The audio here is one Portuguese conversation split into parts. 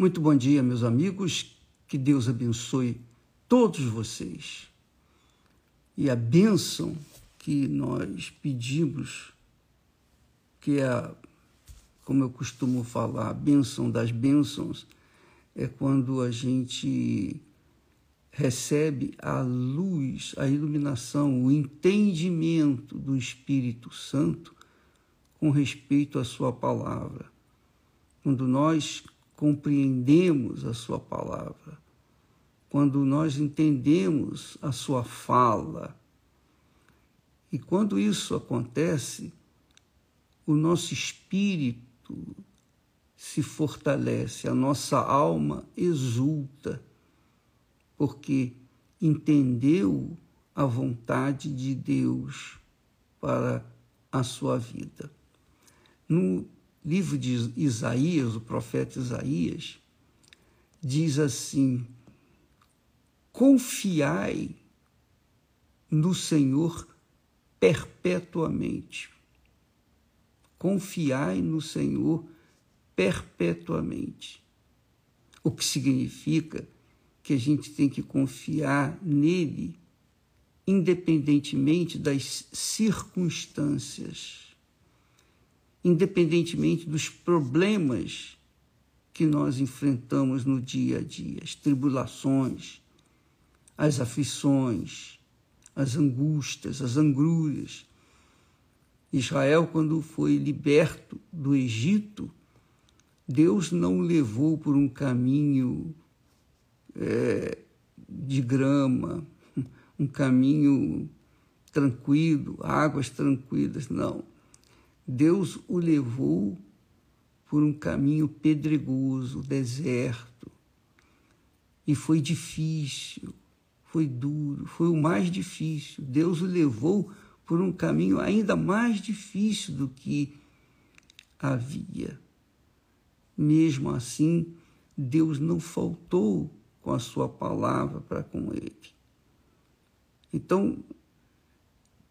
Muito bom dia, meus amigos. Que Deus abençoe todos vocês. E a bênção que nós pedimos, que é, como eu costumo falar, a bênção das bênçãos, é quando a gente recebe a luz, a iluminação, o entendimento do Espírito Santo com respeito à Sua palavra. Quando nós compreendemos a Sua palavra, quando nós entendemos a Sua fala. E quando isso acontece, o nosso espírito se fortalece, a nossa alma exulta, porque entendeu a vontade de Deus para a sua vida. No livro de Isaías, o profeta Isaías, diz assim: confiai no Senhor perpetuamente. Confiai no Senhor perpetuamente. O que significa que a gente tem que confiar nele independentemente das circunstâncias independentemente dos problemas que nós enfrentamos no dia a dia, as tribulações, as aflições, as angústias, as angúrias. Israel, quando foi liberto do Egito, Deus não o levou por um caminho é, de grama, um caminho tranquilo, águas tranquilas, não. Deus o levou por um caminho pedregoso, deserto. E foi difícil, foi duro, foi o mais difícil. Deus o levou por um caminho ainda mais difícil do que havia. Mesmo assim, Deus não faltou com a sua palavra para com ele. Então,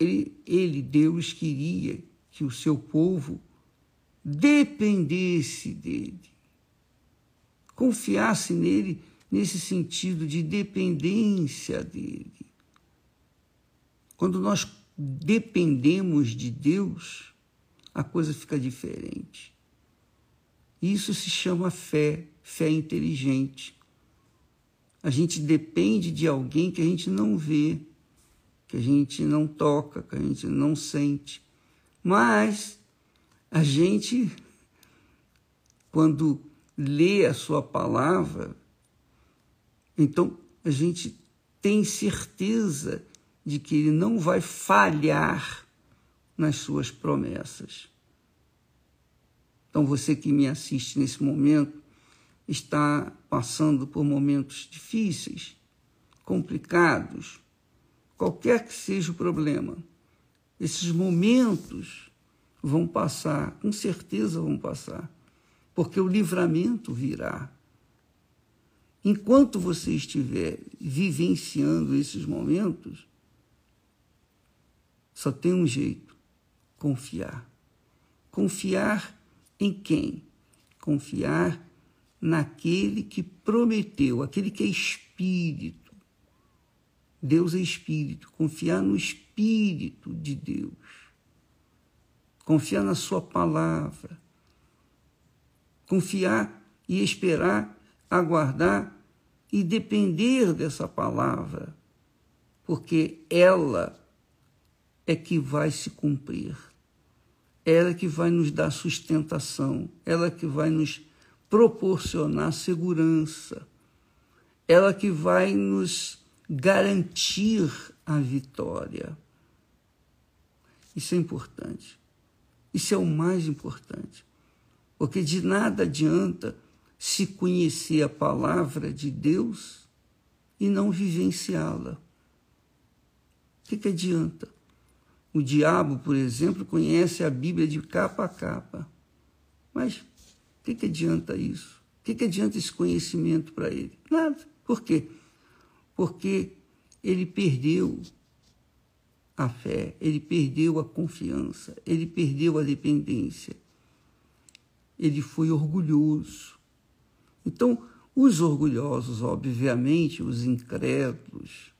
ele, ele, Deus, queria que o seu povo dependesse dele, confiasse nele nesse sentido de dependência dele. Quando nós dependemos de Deus, a coisa fica diferente. Isso se chama fé, fé inteligente. A gente depende de alguém que a gente não vê, que a gente não toca, que a gente não sente. Mas a gente, quando lê a sua palavra, então a gente tem certeza de que ele não vai falhar nas suas promessas. Então você que me assiste nesse momento está passando por momentos difíceis, complicados, qualquer que seja o problema. Esses momentos vão passar, com certeza vão passar, porque o livramento virá. Enquanto você estiver vivenciando esses momentos, só tem um jeito: confiar. Confiar em quem? Confiar naquele que prometeu, aquele que é espírito Deus é espírito, confiar no espírito de Deus, confiar na Sua palavra, confiar e esperar, aguardar e depender dessa palavra, porque ela é que vai se cumprir, ela é que vai nos dar sustentação, ela é que vai nos proporcionar segurança, ela é que vai nos garantir a vitória. Isso é importante. Isso é o mais importante. Porque de nada adianta se conhecer a palavra de Deus e não vivenciá-la. O que, que adianta? O diabo, por exemplo, conhece a Bíblia de capa a capa. Mas o que, que adianta isso? O que, que adianta esse conhecimento para ele? Nada. Por quê? Porque ele perdeu a fé, ele perdeu a confiança, ele perdeu a dependência. Ele foi orgulhoso, Então, os orgulhosos, obviamente, os incrédulos,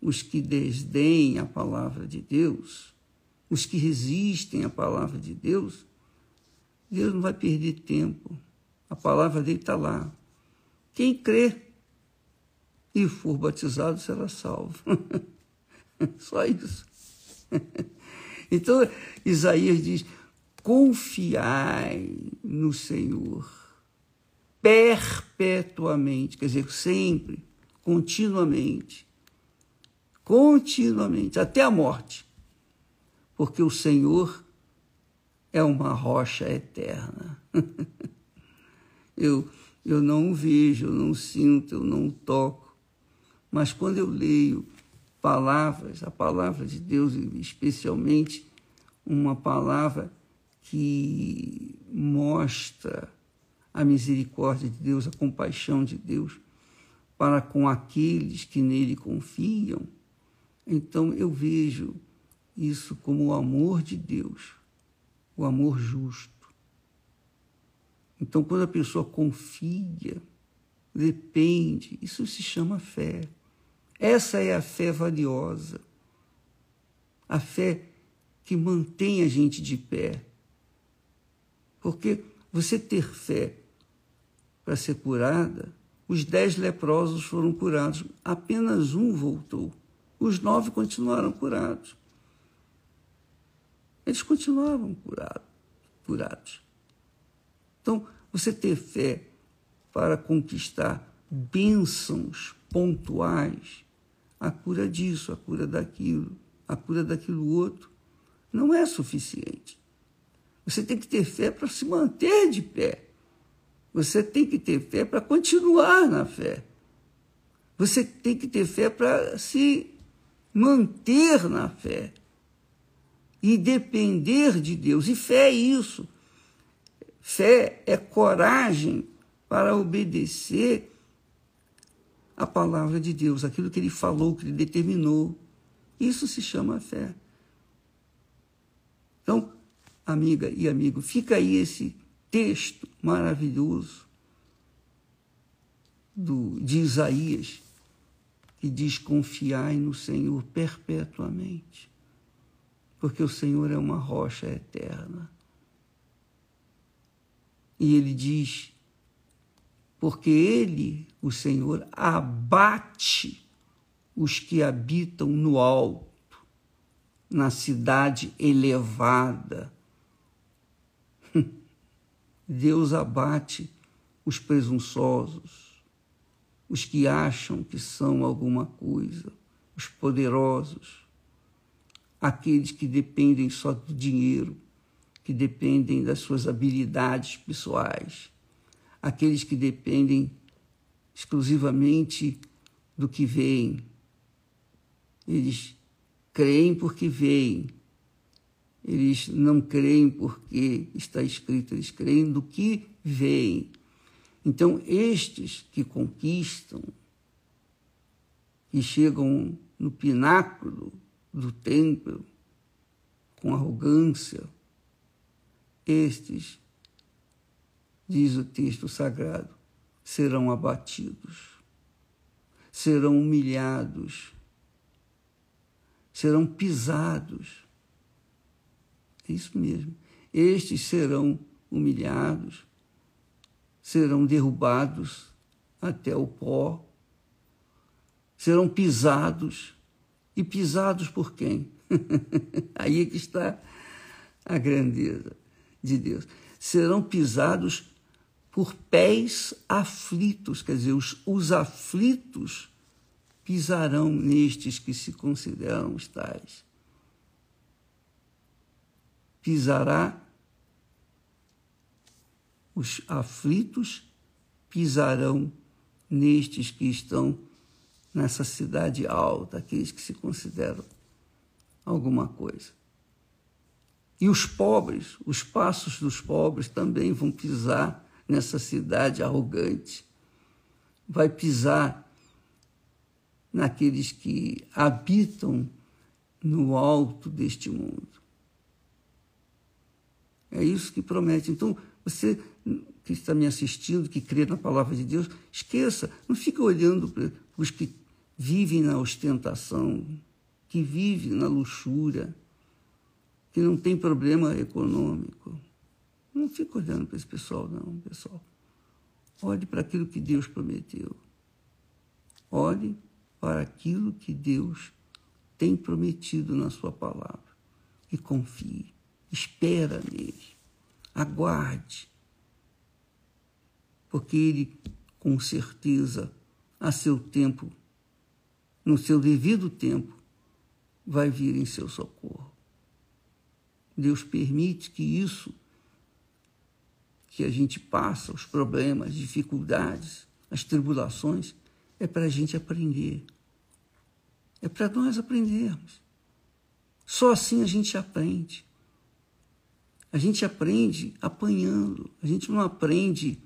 os que desdêm a palavra de Deus, os que resistem à palavra de Deus, Deus não vai perder tempo. A palavra dele está lá. Quem crê e for batizado será salvo. Só isso. Então, Isaías diz: confiai no Senhor perpetuamente, quer dizer, sempre, continuamente, continuamente, até a morte, porque o Senhor é uma rocha eterna. eu, eu não vejo, eu não sinto, eu não toco, mas quando eu leio palavras, a palavra de Deus, especialmente uma palavra que mostra a misericórdia de Deus, a compaixão de Deus para com aqueles que nele confiam, então eu vejo isso como o amor de Deus, o amor justo. Então, quando a pessoa confia, depende, isso se chama fé. Essa é a fé valiosa, a fé que mantém a gente de pé. Porque você ter fé para ser curada, os dez leprosos foram curados, apenas um voltou. Os nove continuaram curados. Eles continuavam curados. curados. Então, você ter fé para conquistar bênçãos pontuais, a cura disso, a cura daquilo, a cura daquilo outro, não é suficiente. Você tem que ter fé para se manter de pé. Você tem que ter fé para continuar na fé. Você tem que ter fé para se manter na fé e depender de Deus. E fé é isso. Fé é coragem para obedecer a palavra de Deus, aquilo que ele falou, que ele determinou. Isso se chama fé. Então, amiga e amigo, fica aí esse texto maravilhoso do, de Isaías, que diz: Confiai no Senhor perpetuamente, porque o Senhor é uma rocha eterna. E ele diz: porque ele, o Senhor, abate os que habitam no alto, na cidade elevada. Deus abate os presunçosos, os que acham que são alguma coisa, os poderosos, aqueles que dependem só do dinheiro, que dependem das suas habilidades pessoais aqueles que dependem exclusivamente do que veem. Eles creem porque veem. Eles não creem porque está escrito, eles creem do que veem. Então, estes que conquistam, que chegam no pináculo do templo com arrogância, estes diz o texto sagrado, serão abatidos, serão humilhados, serão pisados. É isso mesmo. Estes serão humilhados, serão derrubados até o pó, serão pisados. E pisados por quem? Aí é que está a grandeza de Deus. Serão pisados por pés aflitos, quer dizer, os, os aflitos pisarão nestes que se consideram os tais. Pisará, os aflitos pisarão nestes que estão nessa cidade alta, aqueles que se consideram alguma coisa. E os pobres, os passos dos pobres também vão pisar nessa cidade arrogante, vai pisar naqueles que habitam no alto deste mundo. É isso que promete. Então, você que está me assistindo, que crê na palavra de Deus, esqueça, não fica olhando para os que vivem na ostentação, que vivem na luxúria, que não tem problema econômico. Não fica olhando para esse pessoal, não, pessoal. Olhe para aquilo que Deus prometeu. Olhe para aquilo que Deus tem prometido na sua palavra. E confie. Espera nele. Aguarde. Porque ele, com certeza, a seu tempo, no seu devido tempo, vai vir em seu socorro. Deus permite que isso que a gente passa, os problemas, as dificuldades, as tribulações, é para a gente aprender. É para nós aprendermos. Só assim a gente aprende. A gente aprende apanhando. A gente não aprende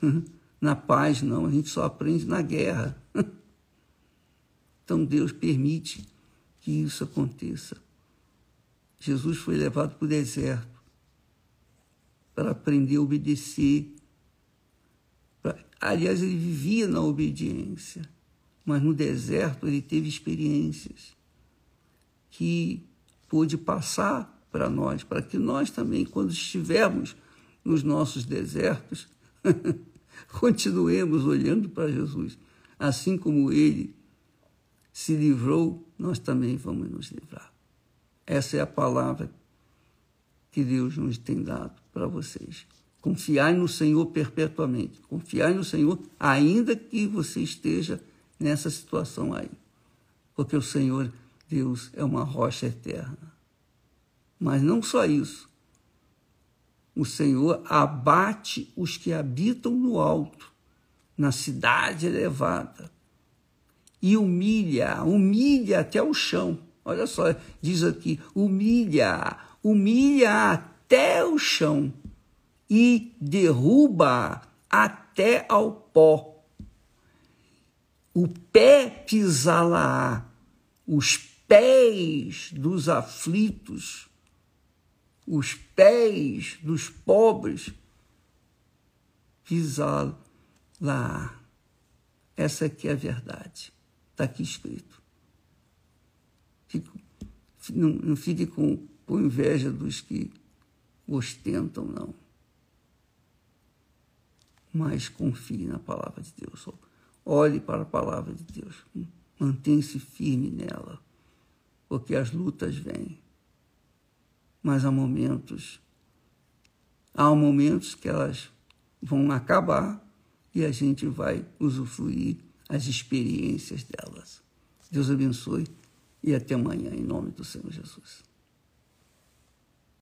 na paz, não. A gente só aprende na guerra. Então Deus permite que isso aconteça. Jesus foi levado para o deserto para aprender a obedecer. Aliás, ele vivia na obediência, mas no deserto ele teve experiências que pôde passar para nós, para que nós também, quando estivermos nos nossos desertos, continuemos olhando para Jesus. Assim como ele se livrou, nós também vamos nos livrar. Essa é a palavra que Deus nos tem dado para vocês. Confiai no Senhor perpetuamente. Confiai no Senhor, ainda que você esteja nessa situação aí. Porque o Senhor, Deus, é uma rocha eterna. Mas não só isso. O Senhor abate os que habitam no alto, na cidade elevada, e humilha, humilha até o chão. Olha só, diz aqui: humilha, humilha até o chão e derruba até ao pó. O pé pisá-la, os pés dos aflitos, os pés dos pobres pisá-la. Essa aqui é a verdade. Está aqui escrito. Fico, não, não fique com, com inveja dos que ostentam, não. Mas confie na palavra de Deus. Olhe para a palavra de Deus. Mantenha-se firme nela, porque as lutas vêm. Mas há momentos, há momentos que elas vão acabar e a gente vai usufruir as experiências delas. Deus abençoe e até amanhã, em nome do Senhor Jesus.